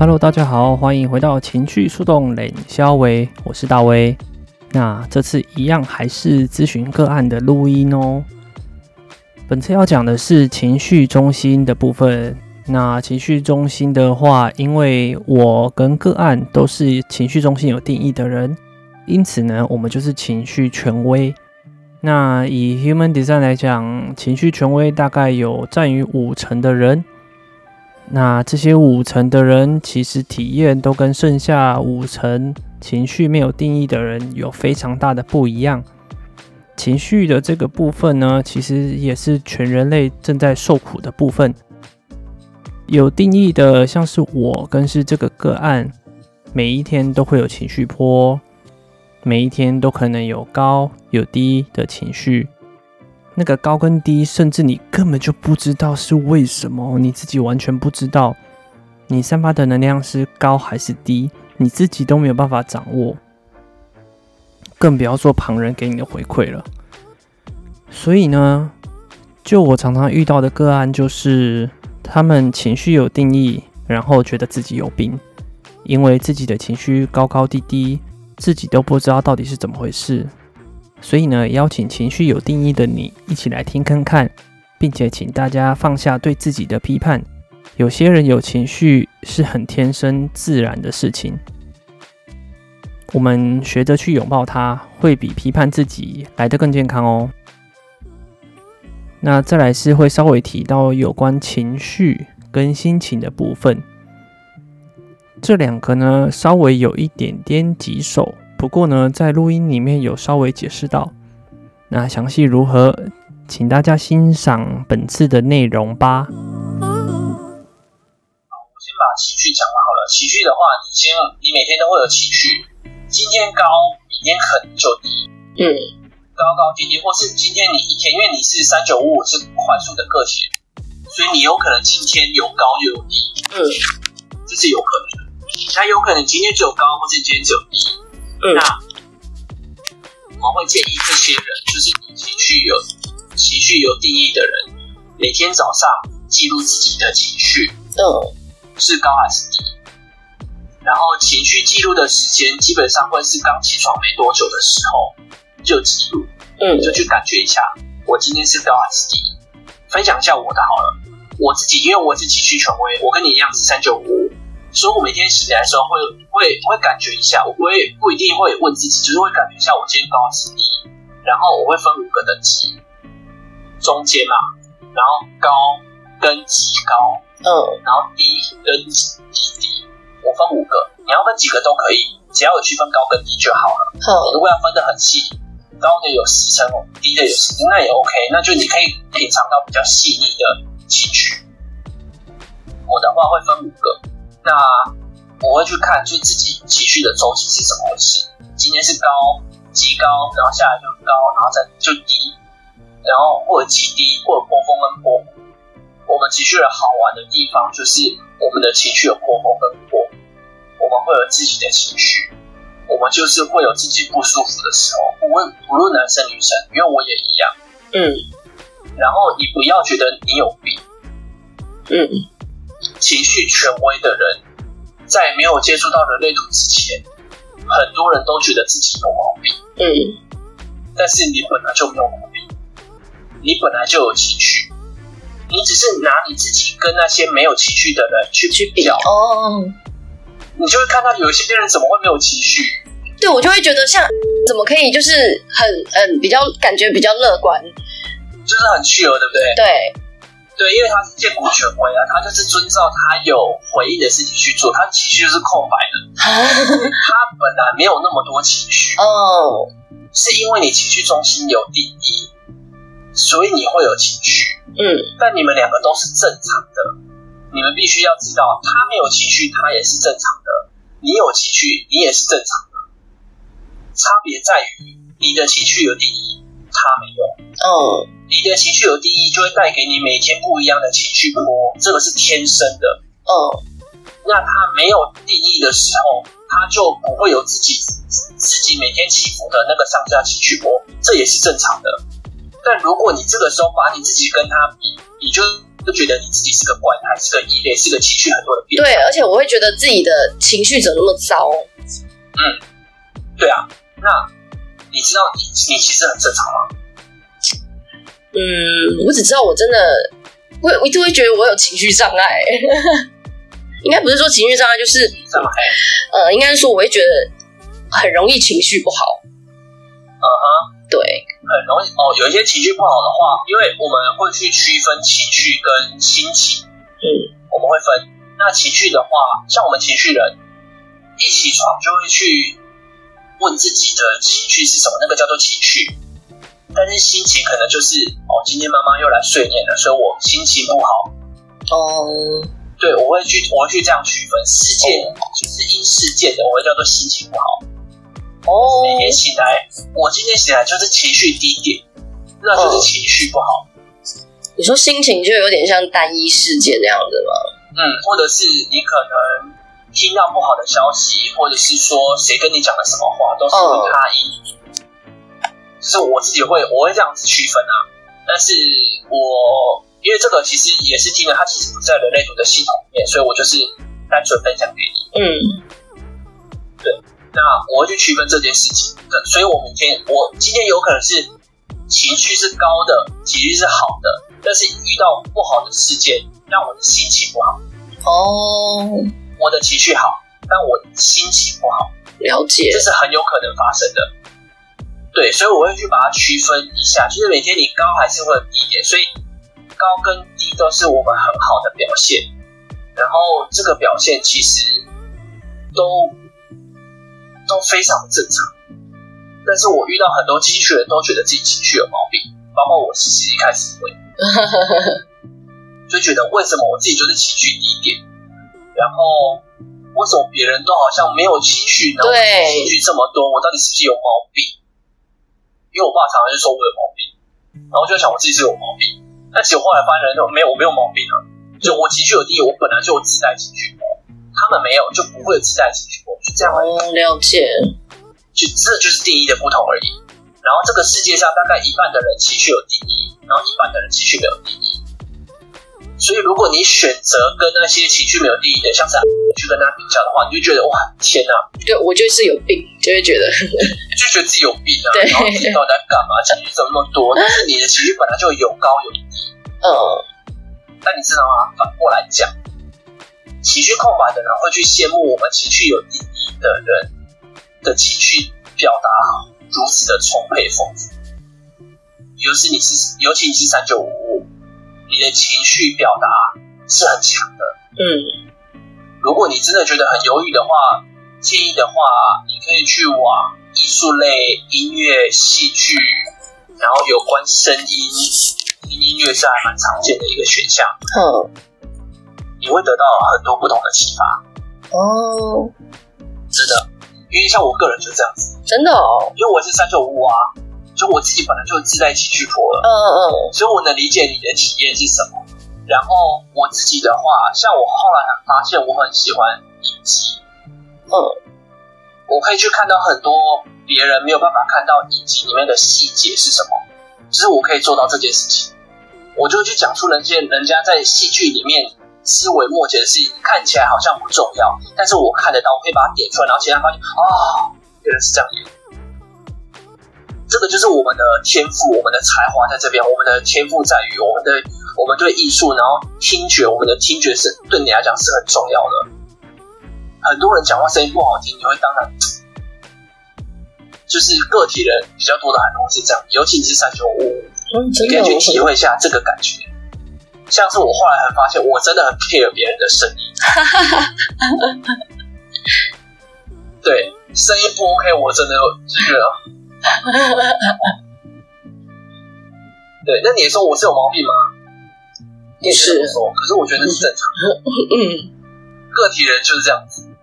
Hello，大家好，欢迎回到情绪树洞冷肖维，我是大威。那这次一样还是咨询个案的录音哦。本次要讲的是情绪中心的部分。那情绪中心的话，因为我跟个案都是情绪中心有定义的人，因此呢，我们就是情绪权威。那以 Human Design 来讲，情绪权威大概有占于五成的人。那这些五成的人，其实体验都跟剩下五成情绪没有定义的人有非常大的不一样。情绪的这个部分呢，其实也是全人类正在受苦的部分。有定义的，像是我跟是这个个案，每一天都会有情绪波，每一天都可能有高有低的情绪。那个高跟低，甚至你根本就不知道是为什么，你自己完全不知道，你散发的能量是高还是低，你自己都没有办法掌握，更不要说旁人给你的回馈了。所以呢，就我常常遇到的个案，就是他们情绪有定义，然后觉得自己有病，因为自己的情绪高高低低，自己都不知道到底是怎么回事。所以呢，邀请情绪有定义的你一起来听看看，并且请大家放下对自己的批判。有些人有情绪是很天生自然的事情，我们学着去拥抱它，会比批判自己来得更健康哦。那再来是会稍微提到有关情绪跟心情的部分，这两个呢，稍微有一点点棘手。不过呢，在录音里面有稍微解释到，那详细如何，请大家欣赏本次的内容吧。好，我先把情绪讲完好了。情绪的话，你先，你每天都会有情绪，今天高，明天可能就低，嗯，高高低低，或是今天你一天，因为你是三九五五是快速的个体，所以你有可能今天有高又有低，嗯，这是有可能的。那有可能今天只有高，或是今天只有低。嗯、那我们会建议这些人，就是你情绪有情绪有定义的人，每天早上记录自己的情绪，嗯，是高还是低？然后情绪记录的时间基本上会是刚起床没多久的时候就记录，嗯，就去感觉一下，我今天是高还是低？分享一下我的好了，我自己因为我是情绪权威，我跟你一样是三九五。所以我每天醒来的时候会会会感觉一下，我不会不一定会问自己，就是会感觉一下我今天高还是低，然后我会分五个等级，中间嘛，然后高跟极高，嗯，然后低跟极低，我分五个，你要分几个都可以，只要有区分高跟低就好了。嗯，如果要分的很细，高的有十层，低的有十层，那也 OK，那就你可以品尝到比较细腻的情绪。我的话会分五个。那我会去看，就自己情绪的周期是怎么回事。今天是高，极高，然后下来就高，然后再就低，然后或者极低，或者波峰跟波谷。我们情绪的好玩的地方就是我们的情绪有波峰跟波谷，我们会有自己的情绪，我们就是会有自己不舒服的时候，不论不论男生女生，因为我也一样。嗯。然后你不要觉得你有病。嗯。情绪权威的人，在没有接触到人类图之前，很多人都觉得自己有毛病。嗯，但是你本来就没有毛病，你本来就有情绪，你只是拿你自己跟那些没有情绪的人去去比较。哦，你就会看到有一些人怎么会没有情绪？对，我就会觉得像怎么可以就是很嗯比较感觉比较乐观，就是很自由，对不对？对。对，因为他是建国权威啊，他就是遵照他有回应的事情去做，他情绪就是空白的，他本来没有那么多情绪哦，是因为你情绪中心有定义，所以你会有情绪，嗯，但你们两个都是正常的，你们必须要知道，他没有情绪，他也是正常的；你有情绪，你也是正常的。差别在于，你的情绪有定义，他没有。嗯，你的情绪有定义，就会带给你每天不一样的情绪波，这个是天生的。嗯，那他没有定义的时候，他就不会有自己自己每天起伏的那个上下情绪波，这也是正常的。但如果你这个时候把你自己跟他比，你就就觉得你自己是个怪胎，是个异类，是个情绪很多的变。对，而且我会觉得自己的情绪怎么那么糟？嗯，对啊。那你知道你你其实很正常吗？嗯，我只知道我真的，我我一直会觉得我有情绪障碍。应该不是说情绪障碍，就是什么？呃，应该是说我会觉得很容易情绪不好。嗯哼，对，很容易哦。有一些情绪不好的话，因为我们会去区分情绪跟心情。嗯，我们会分。那情绪的话，像我们情绪人，一起床就会去。问自己的情绪是什么？那个叫做情绪。但是心情可能就是哦，今天妈妈又来睡念了，所以我心情不好。哦，对，我会去，我会去这样区分事件，就是因事件的，我会叫做心情不好。哦，每天醒来，我今天醒来就是情绪低点，那就是情绪不好。你说心情就有点像单一事件那样子吗？嗯，或者是你可能。听到不好的消息，或者是说谁跟你讲了什么话，都是会他意。就、oh. 是我自己会，我会这样子区分啊。但是我因为这个其实也是听了，它其实不在人类图的系统里面，所以我就是单纯分享给你。嗯，对。那我会去区分这件事情的，所以我明天我今天有可能是情绪是高的，情绪是好的，但是遇到不好的事件，让我的心情不好。哦。Oh. 我的情绪好，但我心情不好。了解，这是很有可能发生的。对，所以我会去把它区分一下，就是每天你高还是会有低点，所以高跟低都是我们很好的表现。然后这个表现其实都都非常的正常。但是我遇到很多情绪人都觉得自己情绪有毛病，包括我其实一开始会，就觉得为什么我自己就是情绪低点。然后，为什么别人都好像没有情绪呢？对，情绪这么多，我到底是不是有毛病？因为我爸常常就说我有毛病，然后我就想我自己是有毛病。但其实我后来发现，没有，我没有毛病啊。就我情绪有低，我本来就有自带情绪波，他们没有，就不会有自带情绪波，就这样而已。了解，就这就是定义的不同而已。然后这个世界上大概一半的人情绪有定义，然后一半的人情绪没有定义。所以，如果你选择跟那些情绪没有定义的，像是去跟他比较的话，你就觉得哇，天哪！对，我就是有病，就会觉得，就觉得自己有病啊。然后自己到底在干嘛？情绪怎么那么多？但是你的情绪本来就有高有低。嗯。但你知道吗？反过来讲，情绪空白的人会去羡慕我们情绪有意义的人的情绪表达如此的充沛丰富。尤其你是，尤其你是三九五五。你的情绪表达是很强的，嗯，如果你真的觉得很犹豫的话，建议的话，你可以去往艺术类、音乐、戏剧，然后有关声音、听音乐是还蛮常见的一个选项，嗯，你会得到很多不同的启发，哦，真的，因为像我个人就是这样子，真的哦，因为我是三九五啊。就我自己本来就自带情绪波了，嗯嗯嗯，所以我能理解你的体验是什么。然后我自己的话，像我后来还发现，我很喜欢影集，嗯，我可以去看到很多别人没有办法看到影集里面的细节是什么，就是我可以做到这件事情，我就去讲出人家人家在戏剧里面思维末节的事情，看起来好像不重要，但是我看得到，我可以把它点出来，然后其他人发现啊，原来是这样。演。这个就是我们的天赋，我们的才华在这边。我们的天赋在于我们的，我们对艺术，然后听觉，我们的听觉是对你来讲是很重要的。很多人讲话声音不好听，你会当然 就是个体人比较多的很多是这样，尤其是三九五，你可以去体会一下这个感觉。像是我后来很发现，我真的很 care 别人的声音。对，声音不 OK，我真的就是。对，那你说我是有毛病吗？也是说。可是我觉得是正常的。嗯，个体人就是这样子。嗯，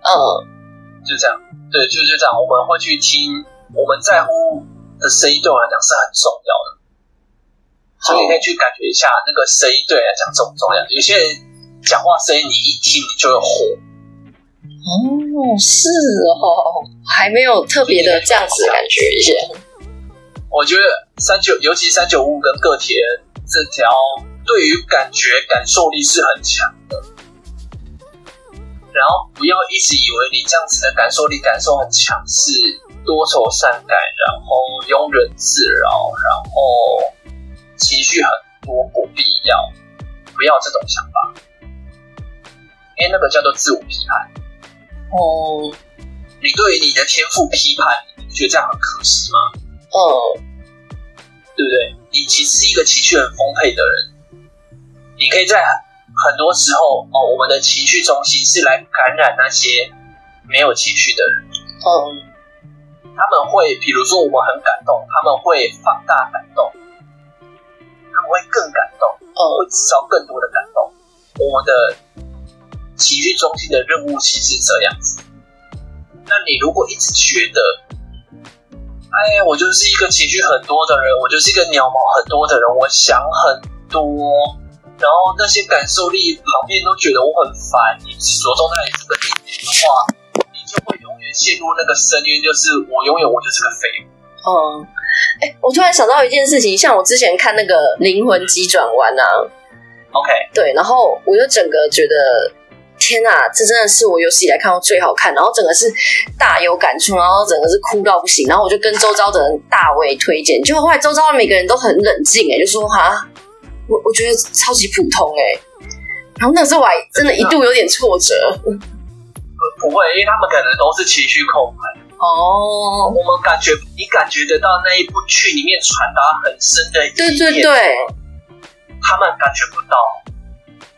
就这样。对，就就这样。我们会去听我们在乎的声音，对我来讲是很重要的。所以你可以去感觉一下那个声音对你来讲重不重要。有些人讲话声音，你一听你就会火。哦，是哦，还没有特别的这样子感觉一下。我觉得三九，尤其三九五跟个体人这条，对于感觉感受力是很强的。然后不要一直以为你这样子的感受力、感受很强是多愁善感，然后庸人自扰，然后情绪很多不必要，不要这种想法，因为那个叫做自我批判。哦，你对你的天赋批判，你觉得这样很可惜吗？哦，对不对？你其实是一个情绪很丰沛的人，你可以在很多时候哦，我们的情绪中心是来感染那些没有情绪的人。嗯，他们会，比如说我们很感动，他们会放大感动，他们会更感动，哦，会制造更多的感动。我们的。情绪中心的任务其实是这样子。那你如果一直觉得，哎，我就是一个情绪很多的人，我就是一个鸟毛很多的人，我想很多，然后那些感受力旁边都觉得我很烦，你着重在这个点的话，你就会永远陷入那个深渊，就是我永远我就是个废物。嗯，哎，我突然想到一件事情，像我之前看那个《灵魂急转弯》啊，OK，对，然后我就整个觉得。天呐，这真的是我有史以来看过最好看，然后整个是大有感触，然后整个是哭到不行，然后我就跟周遭的人大为推荐，结果后来周遭的每个人都很冷静，哎，就说哈，我我觉得超级普通，哎，然后那时候我还真的一度有点挫折。不会，因为他们可能都是情绪控制。哦，我们感觉你感觉得到那一部剧里面传达很深的意义，对对对，他们感觉不到，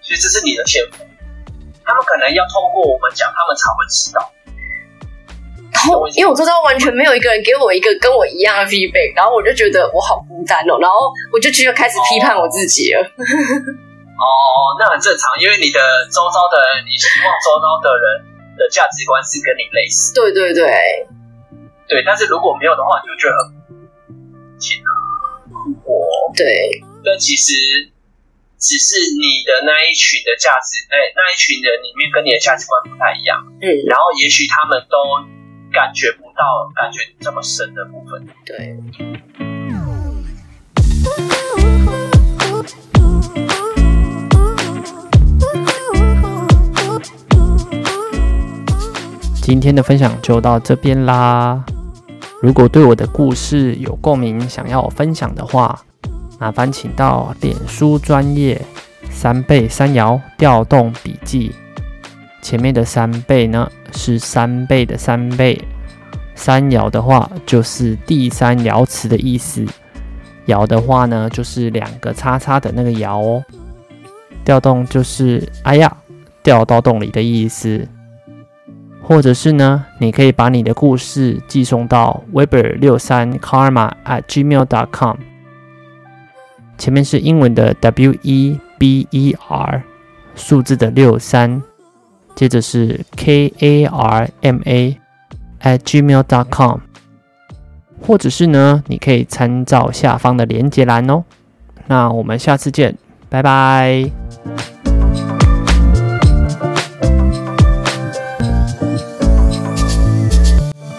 所以这是你的天赋。他们可能要透过我们讲，他们才会知道。因为我周遭完全没有一个人给我一个跟我一样的 feedback，然后我就觉得我好孤单哦，然后我就就开始批判我自己了。哦，那很正常，因为你的周遭的人，你希望周遭的人的价值观是跟你类似。对对对，对。但是如果没有的话，你就觉得很天哪，我对，但其实。只是你的那一群的价值，哎，那一群人里面跟你的价值观不太一样，嗯，然后也许他们都感觉不到感觉这么深的部分，对。今天的分享就到这边啦。如果对我的故事有共鸣，想要我分享的话，麻烦请到脸书专业三倍三爻调动笔记，前面的三倍呢是三倍的三倍，三爻的话就是第三爻辞的意思，爻的话呢就是两个叉叉的那个爻哦，调动就是哎呀掉到洞里的意思，或者是呢，你可以把你的故事寄送到 weber 六三 karma at gmail dot com。前面是英文的 W E B E R，数字的六三，接着是 K A R M A at gmail dot com，或者是呢，你可以参照下方的连接栏哦。那我们下次见，拜拜。